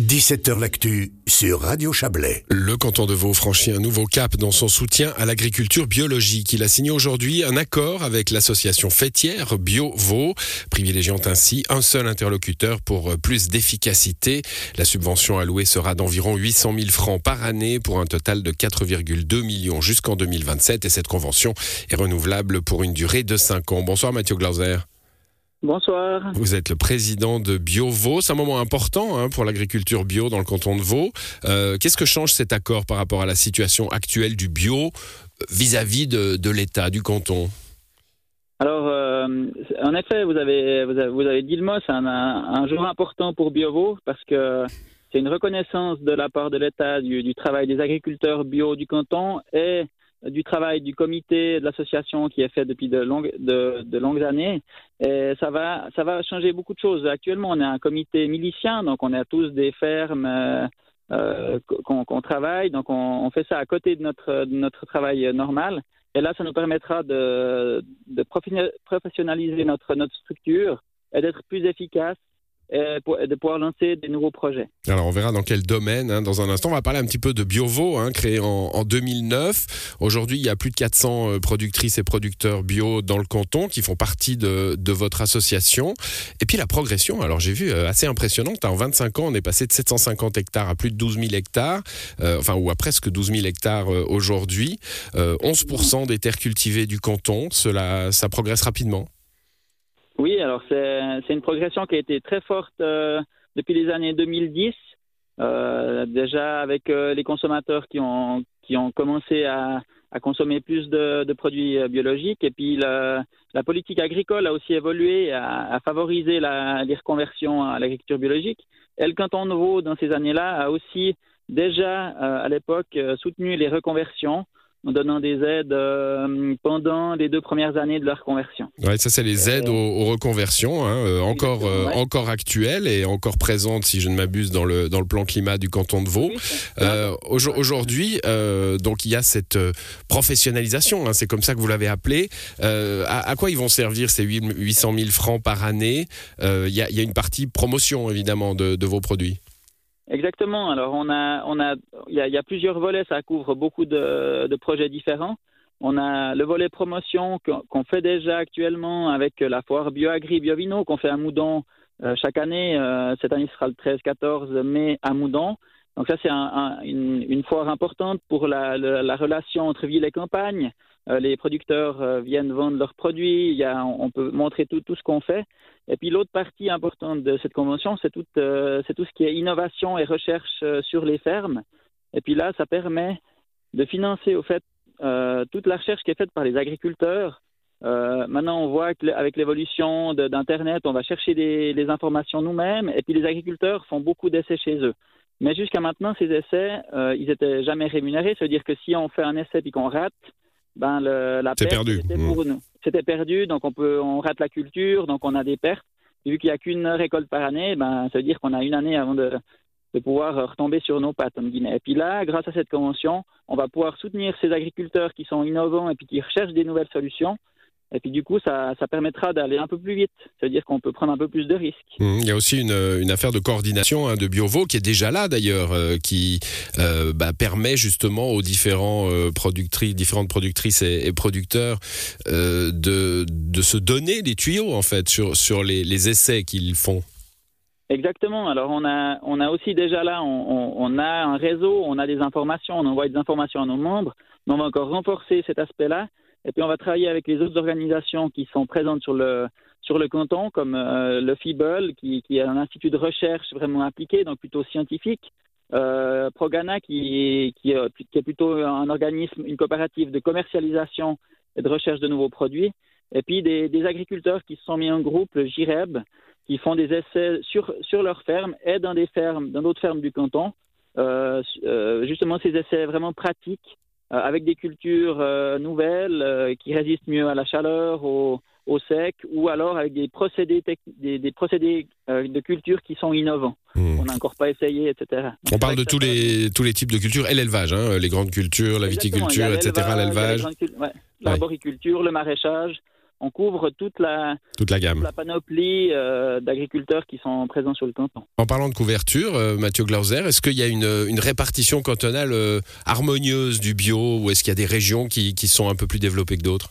17h L'actu sur Radio Chablais. Le canton de Vaud franchit un nouveau cap dans son soutien à l'agriculture biologique. Il a signé aujourd'hui un accord avec l'association fêtière Bio Vaud, privilégiant ainsi un seul interlocuteur pour plus d'efficacité. La subvention allouée sera d'environ 800 000 francs par année pour un total de 4,2 millions jusqu'en 2027 et cette convention est renouvelable pour une durée de 5 ans. Bonsoir Mathieu Glauser. Bonsoir. Vous êtes le président de BioVaud. C'est un moment important hein, pour l'agriculture bio dans le canton de Vaud. Euh, qu'est-ce que change cet accord par rapport à la situation actuelle du bio vis-à-vis de, l'État, du canton? Alors, euh, en effet, vous avez, vous avez, dit le mot, c'est un, jour important pour BioVaud parce que c'est une reconnaissance de la part de l'État du, du, travail des agriculteurs bio du canton et du travail du comité de l'association qui est fait depuis de longues, de, longues années. Et ça va, ça va changer beaucoup de choses. Actuellement, on est un comité milicien, donc on a tous des fermes euh, euh, qu'on travaille. Donc on, fait ça à côté de notre, de notre travail normal. Et là, ça nous permettra de, de professionnaliser notre, notre structure et d'être plus efficace euh, de pouvoir lancer des nouveaux projets. Alors on verra dans quel domaine hein, dans un instant. On va parler un petit peu de Biovo, hein, créé en, 2009. Aujourd'hui, il y a plus de 400 euh, productrices et producteurs bio dans le canton qui font partie de, votre association. Et puis la progression, alors j'ai vu euh, assez impressionnante. En 25 ans, on est passé de 750 hectares à plus de 12 000 hectares, enfin ou à presque 12 000 hectares aujourd'hui. 11% des terres cultivées du canton, cela, ça progresse rapidement. Oui, alors c'est une progression qui a été très forte euh, depuis les années 2010. Euh, déjà avec euh, les consommateurs qui ont, qui ont commencé à, à consommer plus de, de, produits euh, biologiques. Et puis la, la, politique agricole a aussi évolué, à, à favoriser la, les reconversions à l'agriculture biologique. Et le canton de Vaud, dans ces années-là, a aussi déjà à l'époque soutenu les reconversions en donnant des aides euh, pendant les deux premières années de leur conversion. Ouais, ça c'est les aides aux, reconversions, hein, euh, encore euh, encore actuelles et encore présentes, si je ne m'abuse, dans le dans le plan climat du canton de Vaud. Aujourd'hui, donc il y a cette professionnalisation, hein, c'est comme ça que vous l'avez appelé. À, à, quoi ils vont servir ces 800 000 francs par année? Il y a, y, a, une partie promotion évidemment de, de vos produits. Exactement. Alors, on a, on a, il y, a, plusieurs volets. Ça couvre beaucoup de, de, projets différents. On a le volet promotion qu'on fait déjà actuellement avec la foire BioAgri BioVino qu'on fait à Moudon euh, chaque année. Euh, cette année, ce sera le 13-14 mai à Moudon. Donc ça, c'est un, une, foire importante pour la, la, relation entre ville et campagne. Euh, les producteurs euh, viennent vendre leurs produits, on peut montrer tout, ce qu'on fait. Et puis l'autre partie importante de cette convention, c'est tout, euh, tout ce qui est innovation et recherche sur les fermes. Et puis là, ça permet de financer au fait toute la recherche qui est faite par les agriculteurs. maintenant, on voit qu'avec l'évolution d'Internet, on va chercher des informations nous-mêmes. Et puis les agriculteurs font beaucoup d'essais chez eux. Mais jusqu'à maintenant, ces essais, ils n'étaient jamais rémunérés. Ça veut dire que si on fait un essai et qu'on rate, ben le, la perte perdu. c'était pour nous. C'était perdu, donc on peut on rate la culture, donc on a des pertes. Vu qu'il n'y a qu'une récolte par année, ben ça veut dire qu'on a une année avant de, de pouvoir retomber sur nos pattes en Guinée. Et puis là, grâce à cette convention, on va pouvoir soutenir ces agriculteurs qui sont innovants et puis qui recherchent des nouvelles solutions et puis du coup, ça, ça permettra d'aller un peu plus vite. C'est-à-dire qu'on peut prendre un peu plus de risques. Mmh, il y a aussi une, une affaire de coordination hein, de Biovo qui est déjà là d'ailleurs, euh, qui euh, bah, permet justement aux différents euh, productrices, différentes productrices et, producteurs de, de se donner des tuyaux en fait sur, sur les, les essais qu'ils font. Exactement. Alors on a, on a aussi déjà là, on, on, a un réseau, on a des informations, on envoie des informations à nos membres, mais on va encore renforcer cet aspect-là et puis on va travailler avec les autres organisations qui sont présentes sur le sur le canton, comme euh, le FIBEL, qui, qui, est un institut de recherche vraiment appliqué, donc plutôt scientifique. Euh, Progana, qui, qui, qui, est plutôt un organisme, une coopérative de commercialisation et de recherche de nouveaux produits. Et puis des, des agriculteurs qui se sont mis en groupe, le GIREB, qui font des essais sur, sur leurs fermes et dans des fermes, dans d'autres fermes du canton. Euh, euh justement, ces essais vraiment pratiques euh, avec des cultures euh, nouvelles euh, qui résistent mieux à la chaleur, au, au sec, ou alors avec des procédés, des, des, procédés de culture qui sont innovants. Hmm. On n'a encore pas essayé, etc. On parle de tous les, tous les types de cultures et l'élevage, hein, les grandes cultures, la viticulture, etc., l'élevage. L'arboriculture, le maraîchage. On couvre toute la, toute la gamme, la panoplie euh, d'agriculteurs qui sont présents sur le canton. En parlant de couverture, euh, Mathieu Glauser, est-ce qu'il y a une, une répartition cantonale euh, harmonieuse du bio ou est-ce qu'il y a des régions qui, qui sont un peu plus développées que d'autres?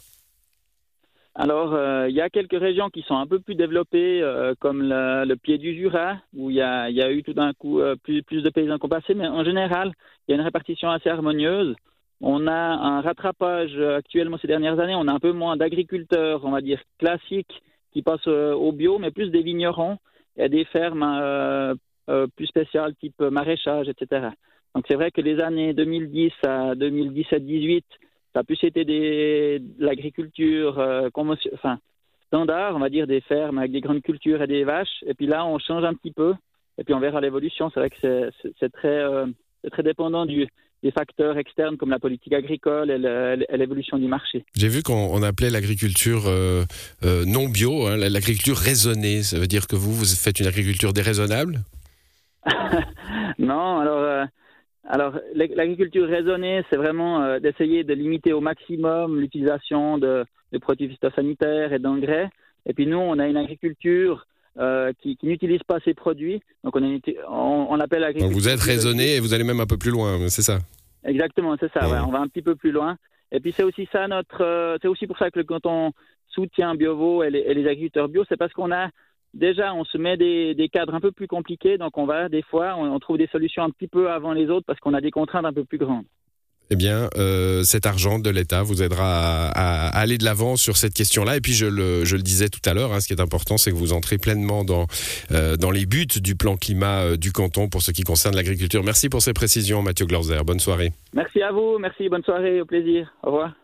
Alors, il y a quelques régions qui sont un peu plus développées, comme le, pied du Jura, où il y a, y a, eu tout d'un coup plus, plus de paysans qu'on passé, mais en général, il y a une répartition assez harmonieuse. On a un rattrapage actuellement ces dernières années. On a un peu moins d'agriculteurs, on va dire, classiques qui passent euh, au bio, mais plus des vignerons et des fermes euh, euh, plus spéciales, type maraîchage, etc. Donc c'est vrai que les années 2010 à 2017-18, ça a plus été de l'agriculture enfin, standard, on va dire des fermes avec des grandes cultures et des vaches. Et puis là, on change un petit peu. Et puis on verra l'évolution. C'est vrai que c'est très, très dépendant du, des facteurs externes comme la politique agricole et l'évolution du marché. J'ai vu qu'on appelait l'agriculture euh, euh, non bio, hein, l'agriculture raisonnée. Ça veut dire que vous, vous faites une agriculture déraisonnable? Non, alors, euh, alors l'agriculture raisonnée, c'est vraiment d'essayer de limiter au maximum l'utilisation de, de, produits phytosanitaires et d'engrais. Et puis nous, on a une agriculture qui, n'utilise pas ces produits. Donc on, on, on l'appelle agriculture. Donc vous êtes raisonné et vous allez même un peu plus loin, c'est ça? Exactement, c'est ça. Ouais. on va un petit peu plus loin. Et puis c'est aussi ça notre, euh, c'est aussi pour ça que quand on soutient Biovo et les, et les agriculteurs bio, c'est parce qu'on a déjà on se met des, des, cadres un peu plus compliqués, donc on va des fois on, on trouve des solutions un petit peu avant les autres parce qu'on a des contraintes un peu plus grandes eh bien, euh, cet argent de l'État vous aidera à, aller de l'avant sur cette question-là. Et puis, je le, disais tout à l'heure, hein, ce qui est important, c'est que vous entrez pleinement dans, euh, les buts du plan climat euh, du canton pour ce qui concerne l'agriculture. Merci pour ces précisions, Mathieu Glauser. Bonne soirée. Merci à vous. Merci. Bonne soirée. Au plaisir. Au revoir.